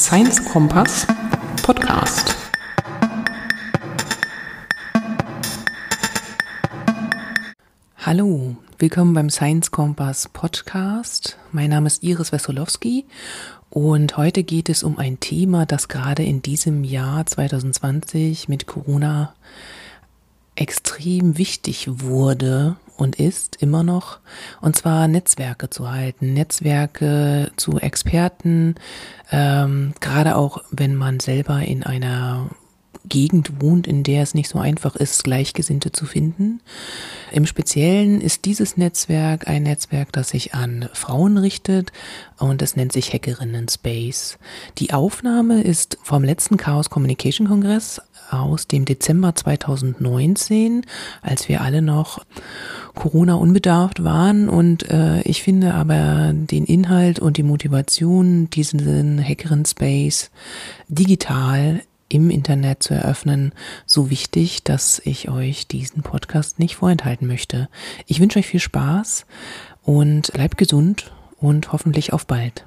Science Kompass Podcast. Hallo, willkommen beim Science Kompass Podcast. Mein Name ist Iris Wesolowski und heute geht es um ein Thema, das gerade in diesem Jahr 2020 mit Corona extrem wichtig wurde und ist immer noch, und zwar Netzwerke zu halten, Netzwerke zu Experten, ähm, gerade auch wenn man selber in einer Gegend wohnt, in der es nicht so einfach ist, Gleichgesinnte zu finden. Im Speziellen ist dieses Netzwerk ein Netzwerk, das sich an Frauen richtet und es nennt sich Hackerinnen Space. Die Aufnahme ist vom letzten Chaos Communication Kongress aus dem Dezember 2019, als wir alle noch Corona unbedarft waren. Und äh, ich finde aber den Inhalt und die Motivation, diesen Hackerin Space digital im Internet zu eröffnen, so wichtig, dass ich euch diesen Podcast nicht vorenthalten möchte. Ich wünsche euch viel Spaß und bleibt gesund und hoffentlich auf bald.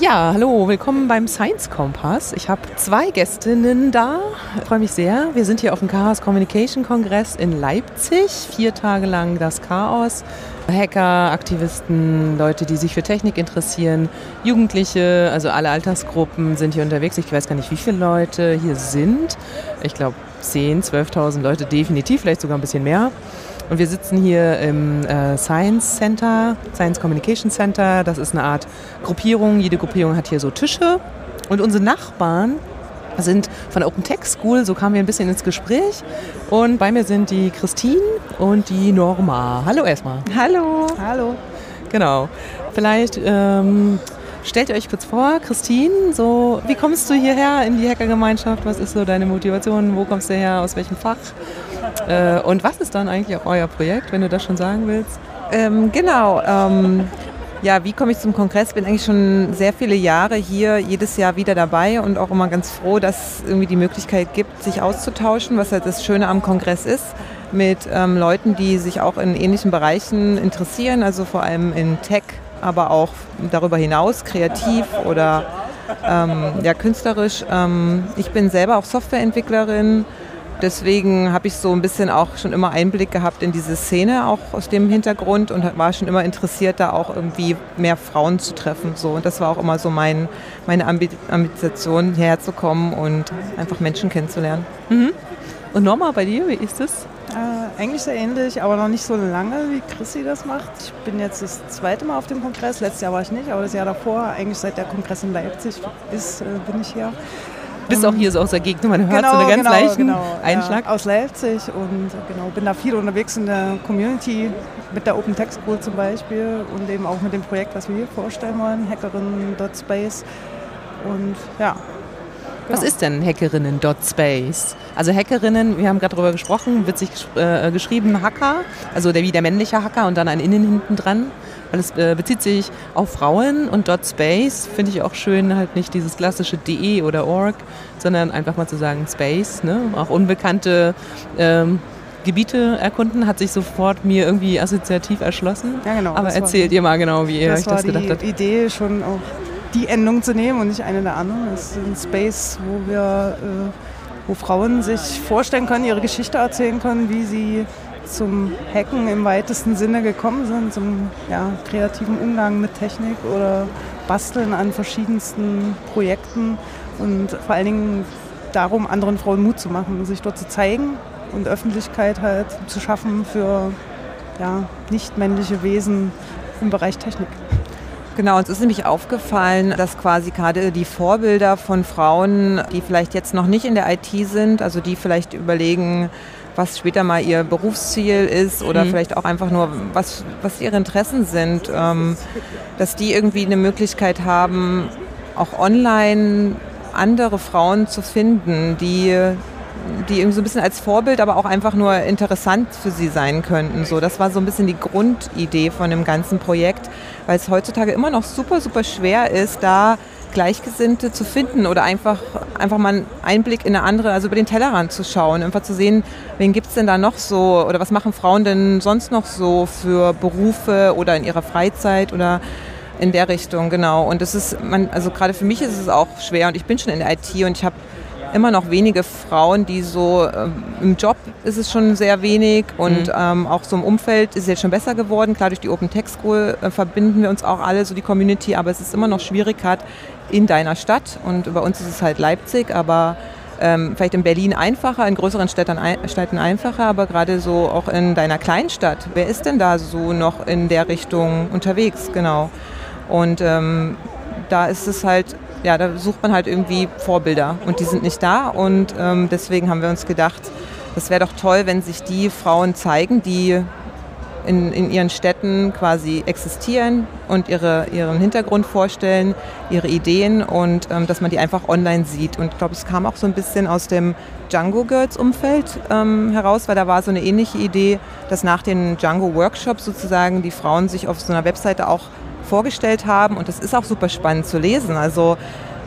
Ja, hallo, willkommen beim Science Kompass. Ich habe zwei Gästinnen da. Ich freue mich sehr. Wir sind hier auf dem Chaos Communication Kongress in Leipzig. Vier Tage lang das Chaos. Hacker, Aktivisten, Leute, die sich für Technik interessieren, Jugendliche, also alle Altersgruppen sind hier unterwegs. Ich weiß gar nicht, wie viele Leute hier sind. Ich glaube 10, 12.000 Leute definitiv, vielleicht sogar ein bisschen mehr. Und wir sitzen hier im äh, Science Center, Science Communication Center. Das ist eine Art Gruppierung. Jede Gruppierung hat hier so Tische. Und unsere Nachbarn sind von der Open Tech School, so kamen wir ein bisschen ins Gespräch. Und bei mir sind die Christine und die Norma. Hallo erstmal. Hallo. Hallo. Genau. Vielleicht ähm, stellt ihr euch kurz vor, Christine, so, wie kommst du hierher in die Hackergemeinschaft? Was ist so deine Motivation? Wo kommst du her? Aus welchem Fach? Äh, und was ist dann eigentlich auch euer Projekt, wenn du das schon sagen willst? Ähm, genau. Ähm, ja, wie komme ich zum Kongress? Bin eigentlich schon sehr viele Jahre hier, jedes Jahr wieder dabei und auch immer ganz froh, dass es irgendwie die Möglichkeit gibt, sich auszutauschen, was halt das Schöne am Kongress ist, mit ähm, Leuten, die sich auch in ähnlichen Bereichen interessieren, also vor allem in Tech, aber auch darüber hinaus, kreativ oder ähm, ja, künstlerisch. Ähm, ich bin selber auch Softwareentwicklerin deswegen habe ich so ein bisschen auch schon immer Einblick gehabt in diese Szene, auch aus dem Hintergrund und war schon immer interessiert, da auch irgendwie mehr Frauen zu treffen. So. Und das war auch immer so mein, meine Ambition, hierher zu kommen und einfach Menschen kennenzulernen. Mhm. Und Norma, bei dir, wie ist es? Äh, eigentlich sehr ähnlich, aber noch nicht so lange, wie Chrissy das macht. Ich bin jetzt das zweite Mal auf dem Kongress. Letztes Jahr war ich nicht, aber das Jahr davor, eigentlich seit der Kongress in Leipzig ist, äh, bin ich hier bist auch hier so aus der Gegend, man hört genau, so einen ganz genau, leichten genau, Einschlag. Ja, aus Leipzig und genau, bin da viel unterwegs in der Community, mit der Open Text School zum Beispiel und eben auch mit dem Projekt, was wir hier vorstellen wollen, Hackerinnen.space. Und ja. Was genau. ist denn Hackerinnen.space? Also Hackerinnen, wir haben gerade darüber gesprochen, wird sich äh, geschrieben Hacker, also der, wie der männliche Hacker und dann ein Innen hinten dran weil es äh, bezieht sich auf Frauen und dot Space finde ich auch schön, halt nicht dieses klassische de oder org, sondern einfach mal zu sagen Space, ne? auch unbekannte ähm, Gebiete erkunden, hat sich sofort mir irgendwie assoziativ erschlossen. Ja, genau. Aber erzählt ihr mal genau, wie ihr euch das gedacht habt. Das war die Idee, schon auch die Endung zu nehmen und nicht eine der anderen. Es ist ein Space, wo wir, äh, wo Frauen sich vorstellen können, ihre Geschichte erzählen können, wie sie zum Hacken im weitesten Sinne gekommen sind, zum ja, kreativen Umgang mit Technik oder Basteln an verschiedensten Projekten und vor allen Dingen darum, anderen Frauen Mut zu machen, sich dort zu zeigen und Öffentlichkeit halt zu schaffen für ja, nicht männliche Wesen im Bereich Technik. Genau, uns ist nämlich aufgefallen, dass quasi gerade die Vorbilder von Frauen, die vielleicht jetzt noch nicht in der IT sind, also die vielleicht überlegen, was später mal ihr Berufsziel ist oder mhm. vielleicht auch einfach nur, was, was ihre Interessen sind, ähm, dass die irgendwie eine Möglichkeit haben, auch online andere Frauen zu finden, die die irgendwie so ein bisschen als Vorbild, aber auch einfach nur interessant für sie sein könnten. So, das war so ein bisschen die Grundidee von dem ganzen Projekt, weil es heutzutage immer noch super, super schwer ist, da Gleichgesinnte zu finden oder einfach, einfach mal einen Einblick in eine andere, also über den Tellerrand zu schauen, einfach zu sehen, wen gibt es denn da noch so oder was machen Frauen denn sonst noch so für Berufe oder in ihrer Freizeit oder In der Richtung, genau. Und es ist, man, also gerade für mich ist es auch schwer und ich bin schon in der IT und ich habe immer noch wenige Frauen, die so ähm, im Job ist es schon sehr wenig und mhm. ähm, auch so im Umfeld ist es jetzt schon besser geworden. Klar, durch die Open Tech School äh, verbinden wir uns auch alle, so die Community, aber es ist immer noch schwierig, gerade in deiner Stadt und bei uns ist es halt Leipzig, aber ähm, vielleicht in Berlin einfacher, in größeren Städten, Städten einfacher, aber gerade so auch in deiner Kleinstadt. Wer ist denn da so noch in der Richtung unterwegs? Genau. Und ähm, da ist es halt, ja, da sucht man halt irgendwie Vorbilder und die sind nicht da und ähm, deswegen haben wir uns gedacht, das wäre doch toll, wenn sich die Frauen zeigen, die in, in ihren Städten quasi existieren und ihre, ihren Hintergrund vorstellen, ihre Ideen und ähm, dass man die einfach online sieht. Und ich glaube, es kam auch so ein bisschen aus dem Django Girls Umfeld ähm, heraus, weil da war so eine ähnliche Idee, dass nach den Django Workshops sozusagen die Frauen sich auf so einer Webseite auch vorgestellt haben und das ist auch super spannend zu lesen. Also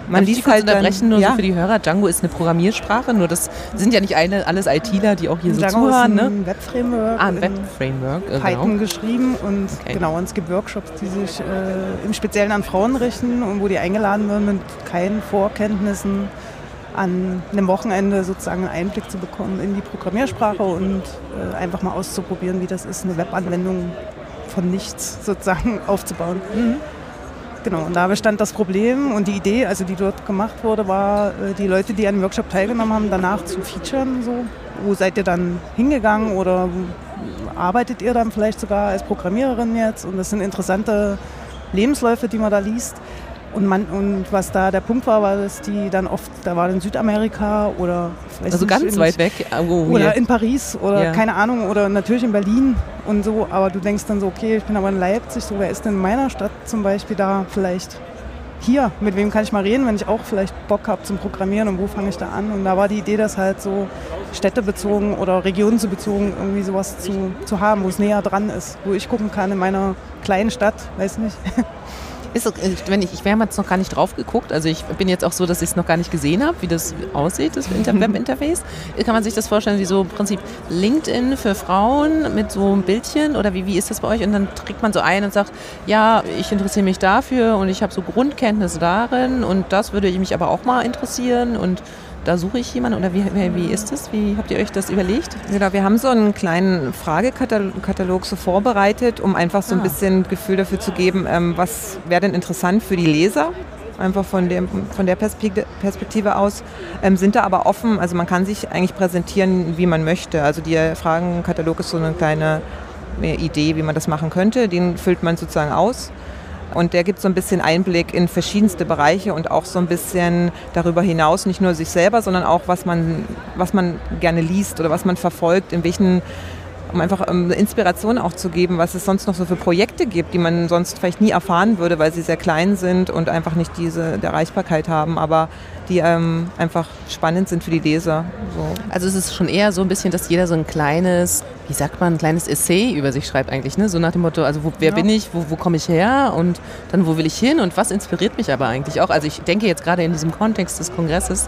man Darf liest halt unterbrechen, dann, nur ja. so für die Hörer. Django ist eine Programmiersprache, nur das sind ja nicht eine, alles ITler, die auch hier so Django zuhören. Ist ein ne? Webframework. Ah, ein Webframework. Äh, Python genau. geschrieben und okay. genau, und es gibt Workshops, die sich äh, im Speziellen an Frauen richten und wo die eingeladen werden mit keinen Vorkenntnissen an einem Wochenende sozusagen einen Einblick zu bekommen in die Programmiersprache und äh, einfach mal auszuprobieren, wie das ist, eine Webanwendung von nichts sozusagen aufzubauen. Mhm. Genau, und da bestand das Problem und die Idee, also die dort gemacht wurde, war, äh, die Leute, die an dem Workshop teilgenommen haben, danach zu featuren. So. Wo seid ihr dann hingegangen oder arbeitet ihr dann vielleicht sogar als Programmiererin jetzt? Und das sind interessante Lebensläufe, die man da liest. Und, man, und was da der Punkt war, war, dass die dann oft, da war in Südamerika oder also nicht, ganz weit weg oh, oder in Paris oder ja. keine Ahnung oder natürlich in Berlin und so, aber du denkst dann so, okay, ich bin aber in Leipzig, so wer ist denn in meiner Stadt zum Beispiel da vielleicht hier, mit wem kann ich mal reden, wenn ich auch vielleicht Bock habe zum Programmieren und wo fange ich da an? Und da war die Idee, das halt so städtebezogen oder regionenbezogen irgendwie sowas zu, zu haben, wo es näher dran ist, wo ich gucken kann in meiner kleinen Stadt, weiß nicht. Ist, äh, wenn ich, ich haben jetzt noch gar nicht drauf geguckt. Also ich bin jetzt auch so, dass ich es noch gar nicht gesehen habe, wie das aussieht, das Webinterface. Kann man sich das vorstellen, wie so im Prinzip LinkedIn für Frauen mit so einem Bildchen oder wie, wie ist das bei euch? Und dann trägt man so ein und sagt, ja, ich interessiere mich dafür und ich habe so Grundkenntnisse darin und das würde mich aber auch mal interessieren und da suche ich jemanden oder wie, wie ist das? Wie habt ihr euch das überlegt? Genau, wir haben so einen kleinen Fragekatalog so vorbereitet, um einfach so ein ah. bisschen Gefühl dafür zu geben, ähm, was wäre denn interessant für die Leser einfach von, dem, von der Perspektive aus, ähm, sind da aber offen, also man kann sich eigentlich präsentieren, wie man möchte. Also der Fragenkatalog ist so eine kleine Idee, wie man das machen könnte, den füllt man sozusagen aus und der gibt so ein bisschen Einblick in verschiedenste Bereiche und auch so ein bisschen darüber hinaus, nicht nur sich selber, sondern auch, was man, was man gerne liest oder was man verfolgt, in welchen um einfach ähm, Inspiration auch zu geben, was es sonst noch so für Projekte gibt, die man sonst vielleicht nie erfahren würde, weil sie sehr klein sind und einfach nicht diese Erreichbarkeit haben. Aber die ähm, einfach spannend sind für die Leser. So. Also es ist schon eher so ein bisschen, dass jeder so ein kleines, wie sagt man, ein kleines Essay über sich schreibt eigentlich, ne? So nach dem Motto, also wo, wer ja. bin ich, wo, wo komme ich her und dann wo will ich hin und was inspiriert mich aber eigentlich auch. Also ich denke jetzt gerade in diesem Kontext des Kongresses,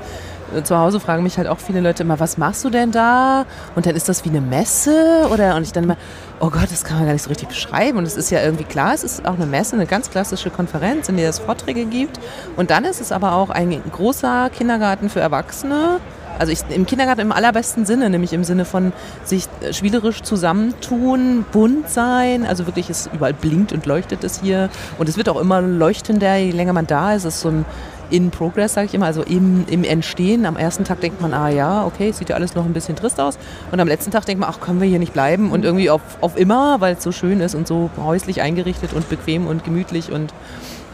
zu Hause fragen mich halt auch viele Leute immer, was machst du denn da? Und dann ist das wie eine Messe oder und ich dann immer, oh Gott, das kann man gar nicht so richtig beschreiben. Und es ist ja irgendwie klar, es ist auch eine Messe, eine ganz klassische Konferenz, in der es Vorträge gibt. Und dann ist es aber auch ein großer Kindergarten für Erwachsene. Also ich, im Kindergarten im allerbesten Sinne, nämlich im Sinne von sich spielerisch zusammentun, bunt sein. Also wirklich, es überall blinkt und leuchtet es hier. Und es wird auch immer leuchtender, je länger man da ist. Es ist so ein in Progress, sage ich immer, also im, im Entstehen. Am ersten Tag denkt man, ah ja, okay, sieht ja alles noch ein bisschen trist aus. Und am letzten Tag denkt man, ach, können wir hier nicht bleiben? Und irgendwie auf, auf immer, weil es so schön ist und so häuslich eingerichtet und bequem und gemütlich und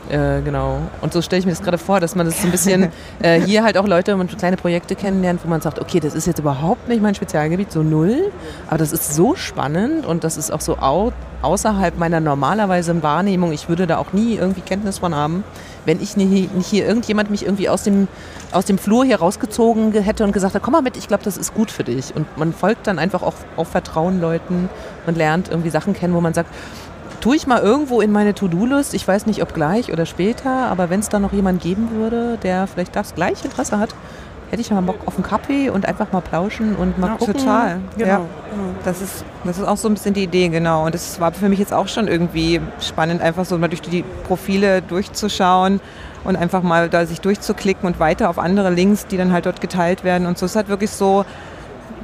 äh, genau. Und so stelle ich mir das gerade vor, dass man das so ein bisschen äh, hier halt auch Leute und kleine Projekte kennenlernt, wo man sagt, okay, das ist jetzt überhaupt nicht mein Spezialgebiet, so null, aber das ist so spannend und das ist auch so au außerhalb meiner normalerweise Wahrnehmung. Ich würde da auch nie irgendwie Kenntnis von haben wenn ich nicht, hier irgendjemand mich irgendwie aus dem, aus dem Flur hier rausgezogen hätte und gesagt hat, komm mal mit, ich glaube, das ist gut für dich. Und man folgt dann einfach auch auf Vertrauen Leuten. Man lernt irgendwie Sachen kennen, wo man sagt, tue ich mal irgendwo in meine To-Do-List, ich weiß nicht, ob gleich oder später, aber wenn es da noch jemand geben würde, der vielleicht das gleiche Interesse hat, hätte ich mal Bock auf einen Kaffee und einfach mal plauschen und mal ja, gucken. Total, Genau, ja. Das ist, das ist auch so ein bisschen die Idee, genau. Und es war für mich jetzt auch schon irgendwie spannend, einfach so mal durch die Profile durchzuschauen und einfach mal da sich durchzuklicken und weiter auf andere Links, die dann halt dort geteilt werden. Und so ist halt wirklich so,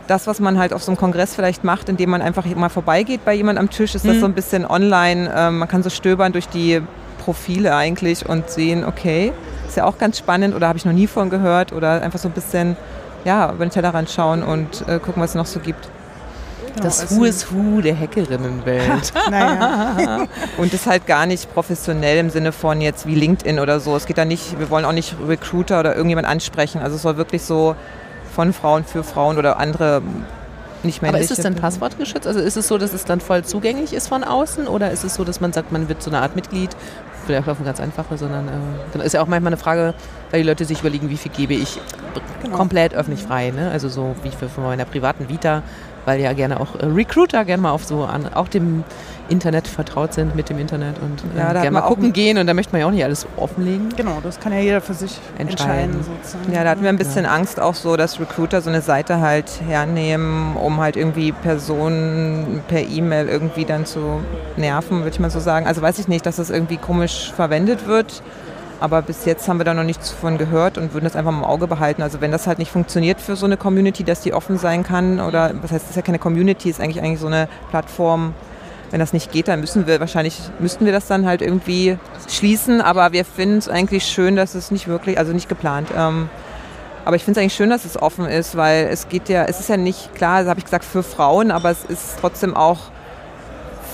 das, was man halt auf so einem Kongress vielleicht macht, indem man einfach mal vorbeigeht bei jemand am Tisch, ist das Mhm. so ein bisschen online. Ähm, man kann so stöbern durch die Profile eigentlich und sehen, okay, ist ja auch ganz spannend oder habe ich noch nie von gehört oder einfach so ein bisschen ja, über den Tellerrand schauen und äh, gucken, was es noch so gibt. Genau, Das also- Who is Who der Hackerinnenwelt. Naja, Und das halt gar nicht professionell im Sinne von jetzt wie LinkedIn oder so. Es geht da nicht, wir wollen auch nicht Recruiter oder irgendjemand ansprechen. Also es soll wirklich so von Frauen für Frauen oder andere nicht Aber männliche. ist es dann passwortgeschützt? Also ist es so, dass es dann voll zugänglich ist von außen oder ist es so, dass man sagt, man wird so eine Art Mitglied? Vielleicht auf eine ganz einfache, sondern äh, ist ja auch manchmal eine Frage, weil die Leute sich überlegen, wie viel gebe ich Genau. komplett öffentlich frei, ne? Also so wie für von meiner privaten Vita, weil ja gerne auch äh, Recruiter gerne mal auf so an auch dem Internet vertraut sind mit dem Internet und äh, Ja, da hat gerne mal gucken gehen und da möchte man ja auch nicht alles offenlegen. genau, das kann ja jeder für sich Entscheiden. entscheiden. sozusagen. Ja, da hatten wir ein bisschen Angst auch so, dass Recruiter so eine Seite halt hernehmen, um halt irgendwie Personen per E-Mail irgendwie dann zu nerven, würde ich mal so sagen. Also weiß ich nicht, dass das irgendwie komisch verwendet wird. Aber bis jetzt haben wir da noch nichts von gehört und würden das einfach im Auge behalten. Also wenn das halt nicht funktioniert für so eine Community, dass die offen sein kann, oder was heißt, das ist ja keine Community, ist eigentlich eigentlich so eine Plattform. Wenn das nicht geht, dann müssen wir wahrscheinlich, müssten wir das dann halt irgendwie schließen. Aber wir finden es eigentlich schön, dass es nicht wirklich, also nicht geplant. Ähm, aber ich finde es eigentlich schön, dass es offen ist, weil es geht ja, es ist ja nicht klar, das habe ich gesagt, für Frauen, aber es ist trotzdem auch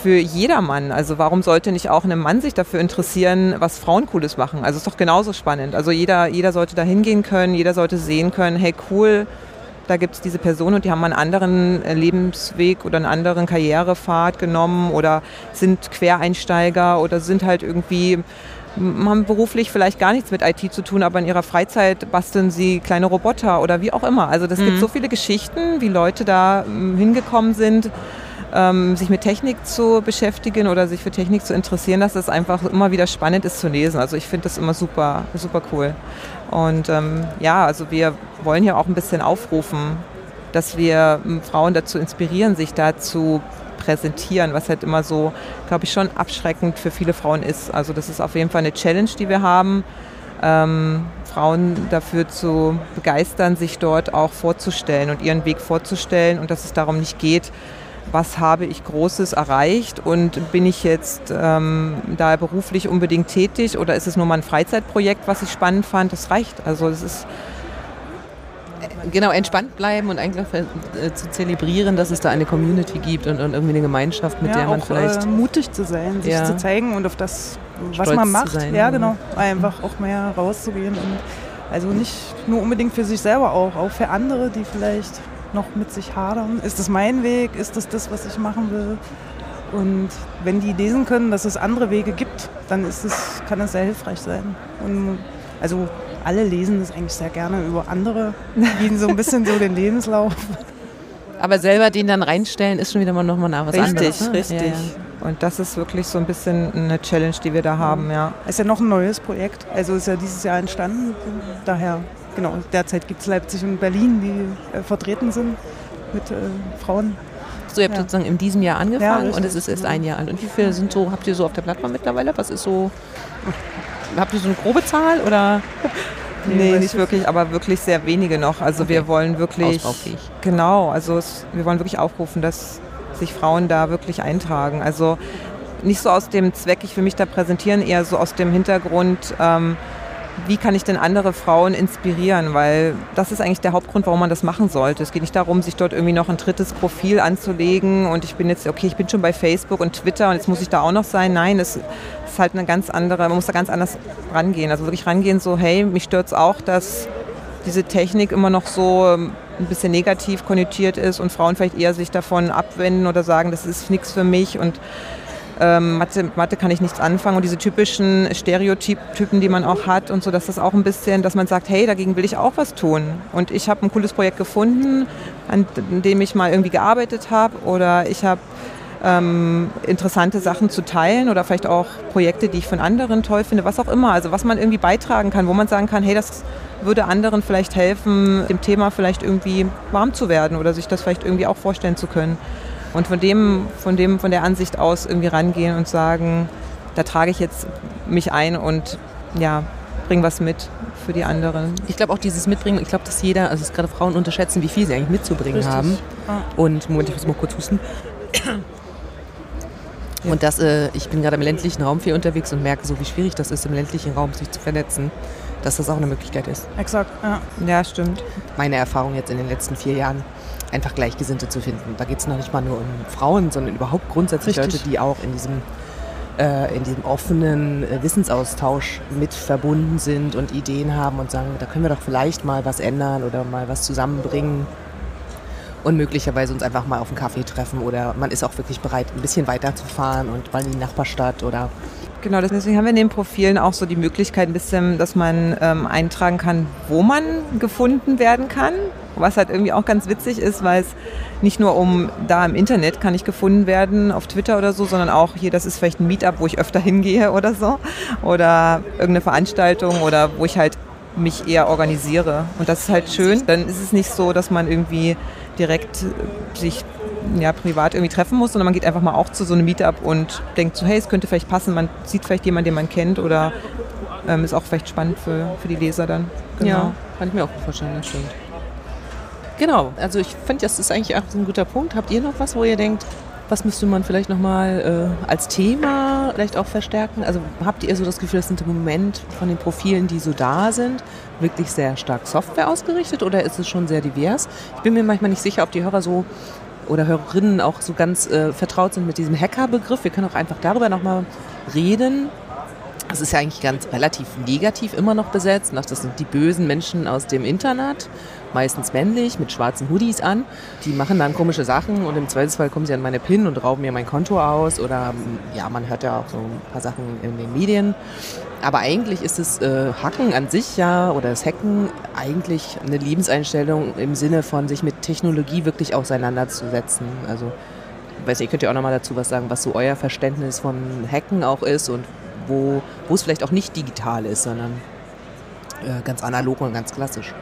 für jedermann. Also warum sollte nicht auch ein Mann sich dafür interessieren, was Frauen Cooles machen? Also es ist doch genauso spannend. Also jeder, jeder sollte da hingehen können, jeder sollte sehen können, hey cool, da gibt es diese Person und die haben einen anderen äh, Lebensweg oder einen anderen Karrierepfad genommen oder sind Quereinsteiger oder sind halt irgendwie haben beruflich vielleicht gar nichts mit IT zu tun, aber in ihrer Freizeit basteln sie kleine Roboter oder wie auch immer. Also das gibt so viele Geschichten, wie Leute da hingekommen sind, ähm, sich mit Technik zu beschäftigen oder sich für Technik zu interessieren, dass das einfach immer wieder spannend ist zu lesen. Also ich finde das immer super, super cool. Und ähm, ja, also wir wollen ja auch ein bisschen aufrufen, dass wir m, Frauen dazu inspirieren, sich dazu präsentieren, was halt immer so, glaube ich, schon abschreckend für viele Frauen ist. Also das ist auf jeden Fall eine Challenge, die wir haben, ähm, Frauen dafür zu begeistern, sich dort auch vorzustellen und ihren Weg vorzustellen und dass es darum nicht geht, was habe ich Großes erreicht und bin ich jetzt ähm, da beruflich unbedingt tätig oder ist es nur mal ein Freizeitprojekt, was ich spannend fand? Das reicht. Also es ist Genau, entspannt bleiben und einfach äh, zu zelebrieren, dass es da eine Community gibt und, und irgendwie eine Gemeinschaft, mit ja, der man auch vielleicht. äh, mutig zu sein, sich Ja. zu zeigen und auf das, was Stolz man macht. sein, ja, ja. genau. Einfach auch mehr rauszugehen. Und also nicht nur unbedingt für sich selber auch, auch für andere, die vielleicht noch mit sich hadern. Ist das mein Weg? Ist das das, was ich machen will? Und wenn die lesen können, dass es andere Wege gibt, dann ist es, kann das sehr hilfreich sein. Und also alle lesen das eigentlich sehr gerne über andere, gehen so ein bisschen so den Lebenslauf. aber selber den dann reinstellen, ist schon wieder mal nochmal nach was richtig, anderes. ne? richtig. Ja, ja. Und das ist wirklich so ein bisschen eine Challenge, die wir da haben, ja. Ist ja noch ein neues Projekt. Also ist ja dieses Jahr entstanden. Daher, genau, derzeit gibt es Leipzig und Berlin, die äh, vertreten sind mit äh, Frauen. So, ihr habt Ja. sozusagen in diesem Jahr Ja, angefangen richtig. und es ist erst ein Jahr alt. Und wie viele sind so, habt ihr so auf der Plattform mittlerweile? Was ist so, habt ihr so eine grobe Zahl oder? Nee, weiß nicht ich wirklich, aber wirklich sehr wenige noch. Also wir wollen wirklich, genau, also es, wir wollen wirklich aufrufen, dass sich Frauen da wirklich eintragen. Also nicht so aus dem Zweck, ich will mich da präsentieren, eher so aus dem Hintergrund, ähm, wie kann ich denn andere Frauen inspirieren? Weil das ist eigentlich der Hauptgrund, warum man das machen sollte. Es geht nicht darum, sich dort irgendwie noch ein drittes Profil anzulegen und ich bin jetzt, okay, ich bin schon bei Facebook und Twitter und jetzt muss ich da auch noch sein. Nein, es ist halt eine ganz andere, man muss da ganz anders rangehen. Also wirklich rangehen, so, hey, mich stört es auch, dass diese Technik immer noch so ähm, ein bisschen negativ konnotiert ist und Frauen vielleicht eher sich davon abwenden oder sagen, das ist nichts für mich und ähm, Mathe, Mathe kann ich nichts anfangen und diese typischen Stereotypen, die man auch hat und so, dass das auch ein bisschen, dass man sagt, hey, dagegen will ich auch was tun. Und ich habe ein cooles Projekt gefunden, an dem ich mal irgendwie gearbeitet habe oder ich habe ähm, interessante Sachen zu teilen oder vielleicht auch Projekte, die ich von anderen toll finde, was auch immer. Also was man irgendwie beitragen kann, wo man sagen kann, hey, das würde anderen vielleicht helfen, dem Thema vielleicht irgendwie warm zu werden oder sich das vielleicht irgendwie auch vorstellen zu können. Und von dem, von dem, von der Ansicht aus irgendwie rangehen und sagen, da trage ich jetzt mich ein und ja, bringe was mit für die anderen. Ich glaube auch dieses Mitbringen, ich glaube, dass jeder, also dass gerade Frauen unterschätzen, wie viel sie eigentlich mitzubringen Richtig. haben. Ah. Und Moment, ich muss mal kurz husten. Und das, äh, ich bin gerade im ländlichen Raum viel unterwegs und merke so, wie schwierig das ist, im ländlichen Raum sich zu vernetzen, dass das auch eine Möglichkeit ist. Exakt, ja. Ja, stimmt. Meine Erfahrung jetzt in den letzten vier Jahren, einfach Gleichgesinnte zu finden. Da geht es noch nicht mal nur um Frauen, sondern überhaupt grundsätzlich Richtig. Leute, die auch in diesem äh, in diesem offenen äh, Wissensaustausch mit verbunden sind und Ideen haben und sagen, da können wir doch vielleicht mal was ändern oder mal was zusammenbringen und möglicherweise uns einfach mal auf einen Kaffee treffen oder man ist auch wirklich bereit, ein bisschen weiterzufahren und mal in die Nachbarstadt oder Genau, deswegen haben wir in den Profilen auch so die Möglichkeit, ein bisschen, dass man ähm, eintragen kann, wo man gefunden werden kann. Was halt irgendwie auch ganz witzig ist, weil es nicht nur um da im Internet kann ich gefunden werden, auf Twitter oder so, sondern auch hier, das ist vielleicht ein Meetup, wo ich öfter hingehe oder so. Oder irgendeine Veranstaltung oder wo ich halt mich eher organisiere. Und das ist halt schön. Dann ist es nicht so, dass man irgendwie direkt sich ja, privat irgendwie treffen muss, sondern man geht einfach mal auch zu so einem Meetup und denkt so, hey, es könnte vielleicht passen, man sieht vielleicht jemanden, den man kennt oder ähm, ist auch vielleicht spannend für, für die Leser dann. Genau. Ja, kann ich mir auch vorstellen, das stimmt. Genau, also ich finde, das ist eigentlich auch ein guter Punkt. Habt ihr noch was, wo ihr denkt, was müsste man vielleicht nochmal äh, als Thema vielleicht auch verstärken? Also habt ihr so das Gefühl, das sind im Moment von den Profilen, die so da sind, wirklich sehr stark Software ausgerichtet oder ist es schon sehr divers? Ich bin mir manchmal nicht sicher, ob die Hörer so oder Hörerinnen auch so ganz äh, vertraut sind mit diesem Hacker-Begriff. Wir können auch einfach darüber nochmal reden. Das ist ja eigentlich ganz relativ negativ immer noch besetzt. Das sind die bösen Menschen aus dem Internet meistens männlich, mit schwarzen Hoodies an. Die machen dann komische Sachen und im Zweifelsfall kommen sie an meine PIN und rauben mir mein Konto aus oder ja, man hört ja auch so ein paar Sachen in den Medien. Aber eigentlich ist das äh, Hacken an sich ja oder das Hacken eigentlich eine Lebenseinstellung im Sinne von sich mit Technologie wirklich auseinanderzusetzen. Also weiß nicht, ihr könnt ja auch nochmal dazu was sagen, was so euer Verständnis von Hacken auch ist und wo, wo es vielleicht auch nicht digital ist, sondern äh, ganz analog und ganz klassisch.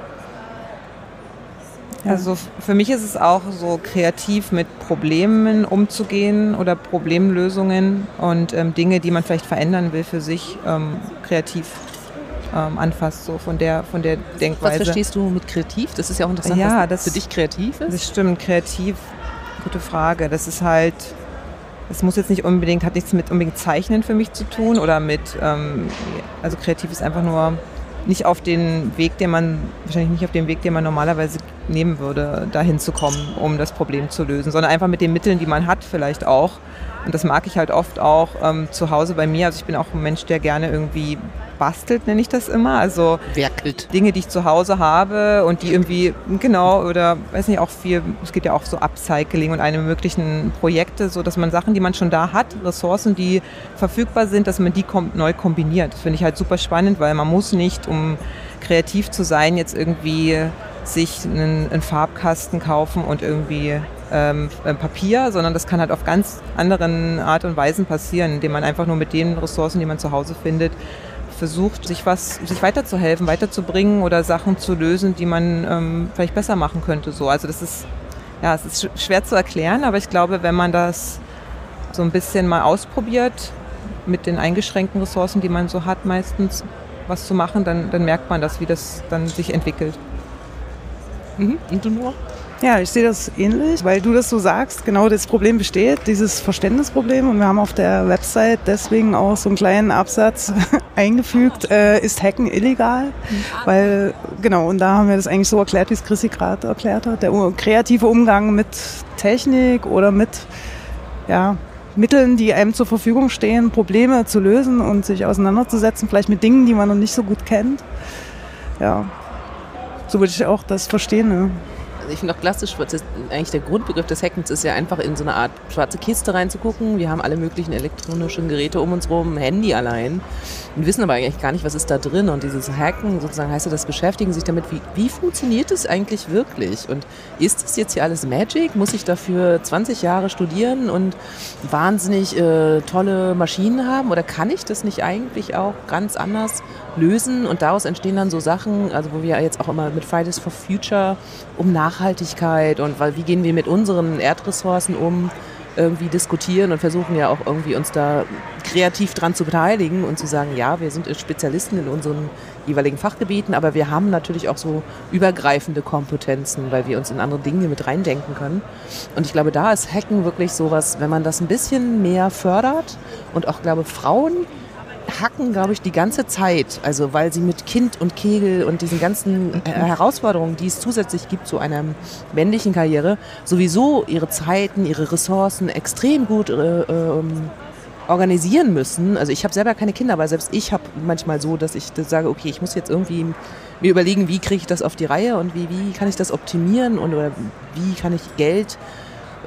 Also für mich ist es auch so kreativ mit Problemen umzugehen oder Problemlösungen und ähm, Dinge, die man vielleicht verändern will für sich, ähm, kreativ ähm, anfasst, so von der, von der Denkweise. Was verstehst du mit kreativ? Das ist ja auch interessant, ja, was das, für dich kreativ ist. Das stimmt, kreativ, gute Frage. Das ist halt, es muss jetzt nicht unbedingt, hat nichts mit unbedingt Zeichnen für mich zu tun oder mit, ähm, also kreativ ist einfach nur nicht auf den Weg, den man, wahrscheinlich nicht auf den Weg, den man normalerweise nehmen würde, dahin zu kommen, um das Problem zu lösen, sondern einfach mit den Mitteln, die man hat, vielleicht auch. Und das mag ich halt oft auch ähm, zu Hause bei mir. Also ich bin auch ein Mensch, der gerne irgendwie bastelt, nenne ich das immer. Also Werkelt. Dinge, die ich zu Hause habe und die irgendwie, genau, oder weiß nicht, auch viel, es geht ja auch so Upcycling und alle möglichen Projekte, so dass man Sachen, die man schon da hat, Ressourcen, die verfügbar sind, dass man die kom neu kombiniert. Das finde ich halt super spannend, weil man muss nicht, um kreativ zu sein, jetzt irgendwie sich einen, einen Farbkasten kaufen und irgendwie ähm, Papier, sondern das kann halt auf ganz anderen Art und Weisen passieren, indem man einfach nur mit den Ressourcen, die man zu Hause findet, versucht, sich was, sich weiterzuhelfen, weiterzubringen oder Sachen zu lösen, die man ähm, vielleicht besser machen könnte. So, also das ist, ja, es ist schwer zu erklären, aber ich glaube, wenn man das so ein bisschen mal ausprobiert, mit den eingeschränkten Ressourcen, die man so hat, meistens was zu machen, dann, dann merkt man das, wie das dann sich entwickelt. Mhm. Und du nur? Ja, ich sehe das ähnlich, weil du das so sagst. Genau das Problem besteht, dieses Verständnisproblem. Und wir haben auf der Website deswegen auch so einen kleinen Absatz eingefügt, äh, ist Hacken illegal? Weil, genau, und da haben wir das eigentlich so erklärt, wie es Chrissy gerade erklärt hat. Der kreative Umgang mit Technik oder mit, ja, Mitteln, die einem zur Verfügung stehen, Probleme zu lösen und sich auseinanderzusetzen, vielleicht mit Dingen, die man noch nicht so gut kennt. Ja, so würde ich auch das verstehen. Ne? Also ich finde auch klassisch, das eigentlich der Grundbegriff des Hackens ist ja einfach in so eine Art schwarze Kiste reinzugucken. Wir haben alle möglichen elektronischen Geräte um uns rum, Handy allein. und wissen aber eigentlich gar nicht, was ist da drin. Und dieses Hacken sozusagen heißt ja, das beschäftigen sich damit, wie, wie funktioniert es eigentlich wirklich? Und ist es jetzt hier alles Magic? Muss ich dafür 20 Jahre studieren und wahnsinnig äh, tolle Maschinen haben? Oder kann ich das nicht eigentlich auch ganz anders lösen? Und daraus entstehen dann so Sachen, also wo wir jetzt auch immer mit Fridays for Future um Nachhaltigkeit und weil, wie gehen wir mit unseren Erdressourcen um? irgendwie diskutieren und versuchen ja auch irgendwie uns da kreativ dran zu beteiligen und zu sagen, ja, wir sind Spezialisten in unseren jeweiligen Fachgebieten, aber wir haben natürlich auch so übergreifende Kompetenzen, weil wir uns in andere Dinge mit reindenken können. Und ich glaube, da ist Hacken wirklich sowas, wenn man das ein bisschen mehr fördert und auch, glaube Frauen hacken, glaube ich, die ganze Zeit. Also weil sie mit Kind und Kegel und diesen ganzen äh, Herausforderungen, die es zusätzlich gibt zu einer männlichen Karriere, sowieso ihre Zeiten, ihre Ressourcen extrem gut äh, ähm, organisieren müssen. Also ich habe selber keine Kinder, aber selbst ich habe manchmal so, dass ich das sage, okay, ich muss jetzt irgendwie mir überlegen, wie kriege ich das auf die Reihe und wie, wie kann ich das optimieren und oder wie kann ich Geld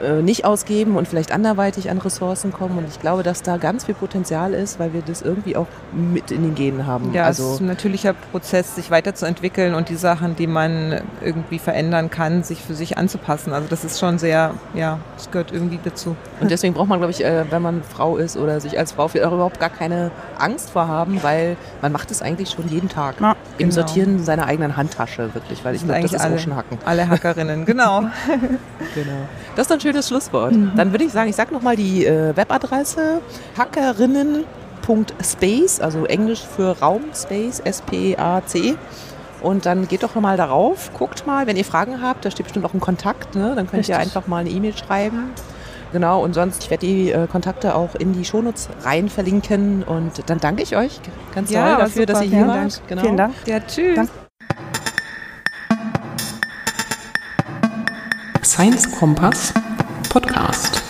äh, nicht ausgeben und vielleicht anderweitig an Ressourcen kommen. Und ich glaube, dass da ganz viel Potenzial ist, weil wir das irgendwie auch mit in den Genen haben. Ja, also es ist ein natürlicher Prozess, sich weiterzuentwickeln und die Sachen, die man irgendwie verändern kann, sich für sich anzupassen. Also das ist schon sehr, ja, das gehört irgendwie dazu. Und deswegen braucht man, glaube ich, äh, wenn man Frau ist oder sich als Frau auch überhaupt gar keine Angst vor haben, weil man macht es eigentlich schon jeden Tag. Ja, Im genau. Sortieren seiner eigenen Handtasche, wirklich, weil ich glaube, das ist alle, Hacken. Alle Hackerinnen, genau. genau. Das ist dann schönes Schlusswort. Mhm. Dann würde ich sagen, ich sage nochmal die äh, Webadresse hackerinnen.space, also Englisch für Raum, Space, S-P-A-C. Und dann geht doch mal darauf, guckt mal, wenn ihr Fragen habt, da steht bestimmt auch ein Kontakt, ne? dann könnt Richtig. ihr einfach mal eine E-Mail schreiben. Genau, und sonst, ich werde die äh, Kontakte auch in die Shownotes rein verlinken und dann danke ich euch ganz ja, doll dafür, super. dass ihr hier wart. Genau. Vielen Dank. Ja, tschüss. Dank. Science Kompass Podcast.